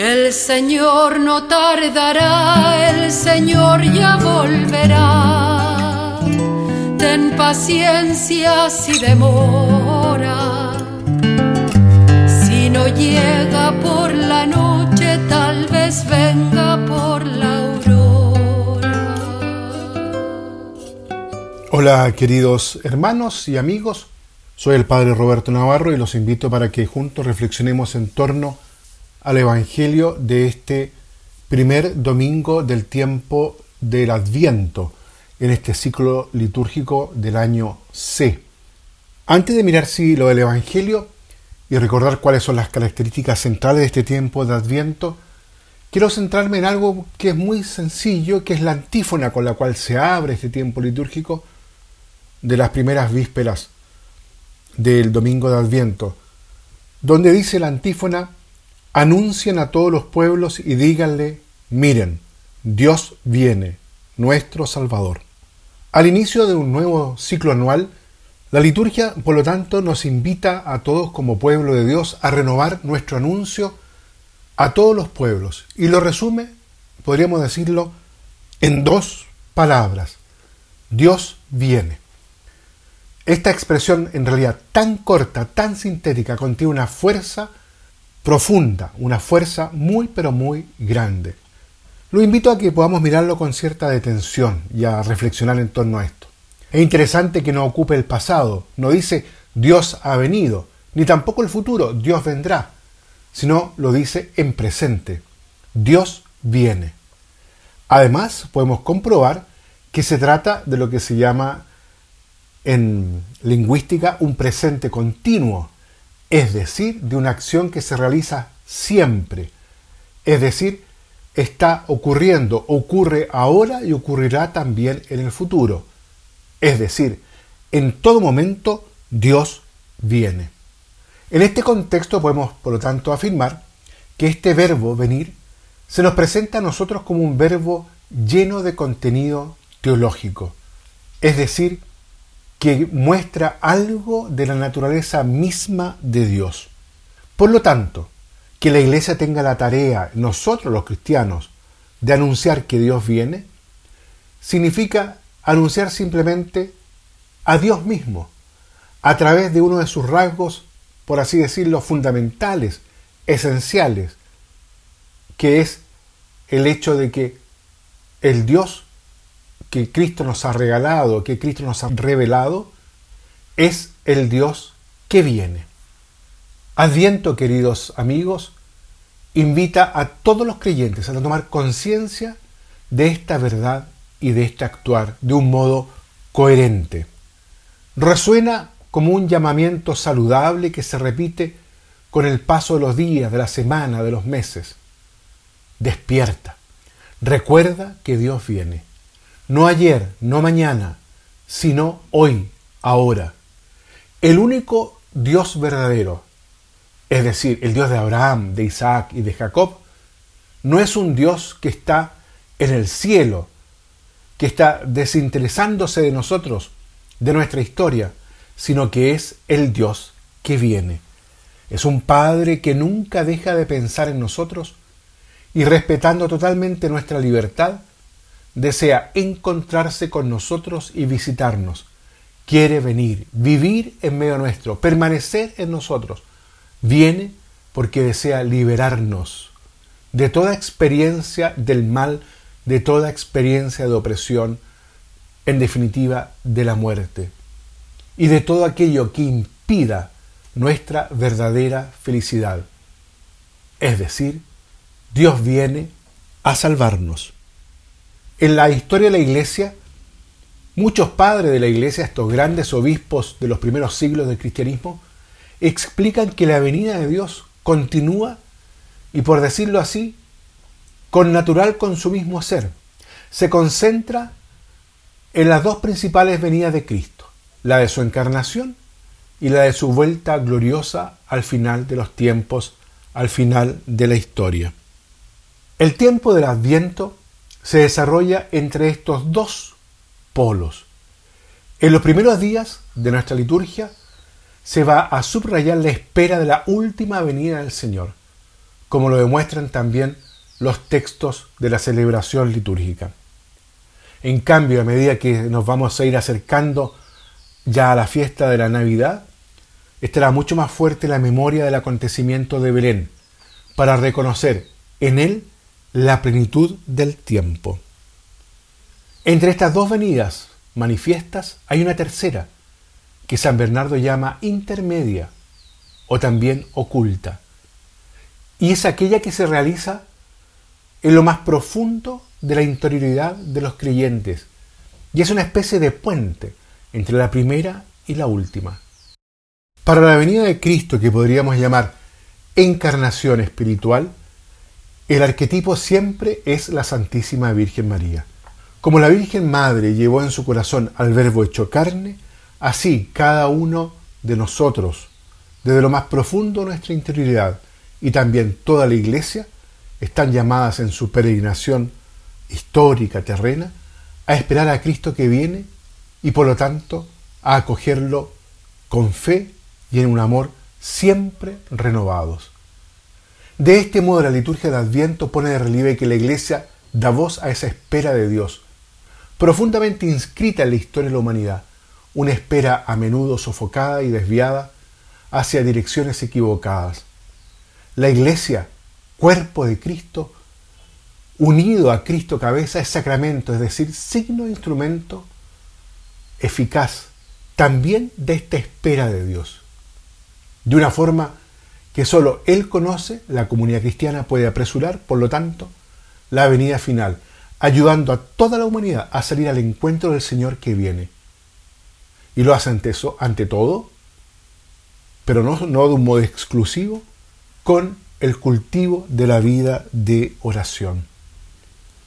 El Señor no tardará, el Señor ya volverá. Ten paciencia si demora. Si no llega por la noche, tal vez venga por la aurora. Hola queridos hermanos y amigos, soy el Padre Roberto Navarro y los invito para que juntos reflexionemos en torno a al Evangelio de este primer domingo del tiempo del Adviento, en este ciclo litúrgico del año C. Antes de mirar si lo del Evangelio y recordar cuáles son las características centrales de este tiempo de Adviento, quiero centrarme en algo que es muy sencillo, que es la antífona con la cual se abre este tiempo litúrgico de las primeras vísperas del domingo de Adviento, donde dice la antífona, anuncien a todos los pueblos y díganle, miren, Dios viene, nuestro Salvador. Al inicio de un nuevo ciclo anual, la liturgia, por lo tanto, nos invita a todos como pueblo de Dios a renovar nuestro anuncio a todos los pueblos y lo resume, podríamos decirlo, en dos palabras. Dios viene. Esta expresión en realidad tan corta, tan sintética, contiene una fuerza profunda, una fuerza muy pero muy grande. Lo invito a que podamos mirarlo con cierta detención y a reflexionar en torno a esto. Es interesante que no ocupe el pasado, no dice Dios ha venido, ni tampoco el futuro, Dios vendrá, sino lo dice en presente, Dios viene. Además, podemos comprobar que se trata de lo que se llama en lingüística un presente continuo, es decir, de una acción que se realiza siempre, es decir, está ocurriendo, ocurre ahora y ocurrirá también en el futuro. Es decir, en todo momento Dios viene. En este contexto podemos, por lo tanto, afirmar que este verbo venir se nos presenta a nosotros como un verbo lleno de contenido teológico, es decir, que muestra algo de la naturaleza misma de Dios. Por lo tanto, que la iglesia tenga la tarea, nosotros los cristianos, de anunciar que Dios viene, significa anunciar simplemente a Dios mismo, a través de uno de sus rasgos, por así decirlo, fundamentales, esenciales, que es el hecho de que el Dios que Cristo nos ha regalado, que Cristo nos ha revelado, es el Dios que viene. Adviento, queridos amigos, invita a todos los creyentes a tomar conciencia de esta verdad y de este actuar de un modo coherente. Resuena como un llamamiento saludable que se repite con el paso de los días, de la semana, de los meses. Despierta. Recuerda que Dios viene no ayer, no mañana, sino hoy, ahora. El único Dios verdadero, es decir, el Dios de Abraham, de Isaac y de Jacob, no es un Dios que está en el cielo, que está desinteresándose de nosotros, de nuestra historia, sino que es el Dios que viene. Es un Padre que nunca deja de pensar en nosotros y respetando totalmente nuestra libertad, desea encontrarse con nosotros y visitarnos. Quiere venir, vivir en medio nuestro, permanecer en nosotros. Viene porque desea liberarnos de toda experiencia del mal, de toda experiencia de opresión, en definitiva de la muerte, y de todo aquello que impida nuestra verdadera felicidad. Es decir, Dios viene a salvarnos. En la historia de la Iglesia, muchos padres de la Iglesia, estos grandes obispos de los primeros siglos del cristianismo, explican que la venida de Dios continúa y, por decirlo así, con natural consumismo ser. Se concentra en las dos principales venidas de Cristo, la de su encarnación y la de su vuelta gloriosa al final de los tiempos, al final de la historia. El tiempo del Adviento se desarrolla entre estos dos polos. En los primeros días de nuestra liturgia se va a subrayar la espera de la última venida del Señor. como lo demuestran también los textos de la celebración litúrgica. En cambio, a medida que nos vamos a ir acercando ya a la fiesta de la Navidad, estará mucho más fuerte la memoria del acontecimiento de Belén, para reconocer en él la plenitud del tiempo. Entre estas dos venidas manifiestas hay una tercera, que San Bernardo llama intermedia o también oculta, y es aquella que se realiza en lo más profundo de la interioridad de los creyentes, y es una especie de puente entre la primera y la última. Para la venida de Cristo, que podríamos llamar encarnación espiritual, el arquetipo siempre es la Santísima Virgen María. Como la Virgen Madre llevó en su corazón al Verbo hecho carne, así cada uno de nosotros, desde lo más profundo de nuestra interioridad y también toda la Iglesia, están llamadas en su peregrinación histórica, terrena, a esperar a Cristo que viene y por lo tanto a acogerlo con fe y en un amor siempre renovados. De este modo la liturgia de Adviento pone de relieve que la Iglesia da voz a esa espera de Dios, profundamente inscrita en la historia de la humanidad, una espera a menudo sofocada y desviada hacia direcciones equivocadas. La Iglesia, cuerpo de Cristo, unido a Cristo cabeza, es sacramento, es decir, signo e instrumento eficaz también de esta espera de Dios. De una forma que sólo Él conoce, la comunidad cristiana puede apresurar, por lo tanto, la venida final, ayudando a toda la humanidad a salir al encuentro del Señor que viene. Y lo hace ante, eso, ante todo, pero no, no de un modo exclusivo, con el cultivo de la vida de oración.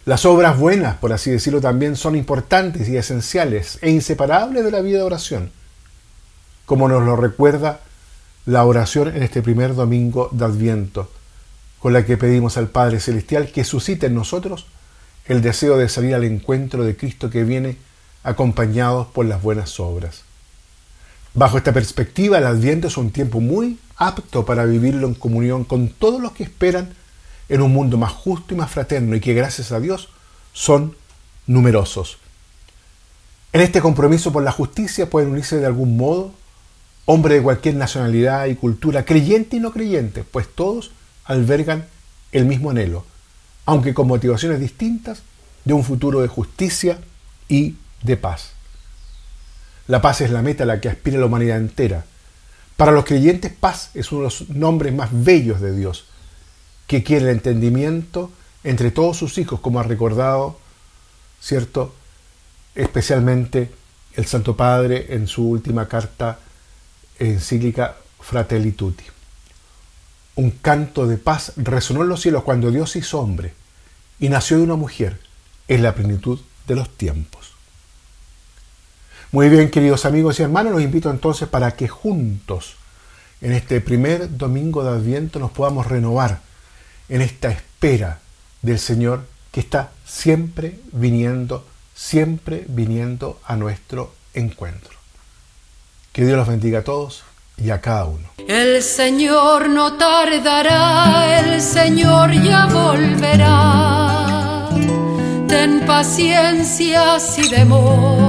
Las obras buenas, por así decirlo, también son importantes y esenciales e inseparables de la vida de oración, como nos lo recuerda la oración en este primer domingo de Adviento, con la que pedimos al Padre Celestial que suscite en nosotros el deseo de salir al encuentro de Cristo que viene acompañados por las buenas obras. Bajo esta perspectiva, el Adviento es un tiempo muy apto para vivirlo en comunión con todos los que esperan en un mundo más justo y más fraterno y que gracias a Dios son numerosos. En este compromiso por la justicia pueden unirse de algún modo hombres de cualquier nacionalidad y cultura, creyente y no creyente, pues todos albergan el mismo anhelo, aunque con motivaciones distintas, de un futuro de justicia y de paz. La paz es la meta a la que aspira la humanidad entera. Para los creyentes, paz es uno de los nombres más bellos de Dios, que quiere el entendimiento entre todos sus hijos, como ha recordado, ¿cierto? Especialmente el Santo Padre en su última carta encíclica Fratelli Tutti. Un canto de paz resonó en los cielos cuando Dios hizo hombre y nació de una mujer en la plenitud de los tiempos. Muy bien, queridos amigos y hermanos, los invito entonces para que juntos, en este primer domingo de Adviento, nos podamos renovar en esta espera del Señor que está siempre viniendo, siempre viniendo a nuestro encuentro. Que Dios los bendiga a todos y a cada uno. El Señor no tardará, el Señor ya volverá. Ten paciencia si demora.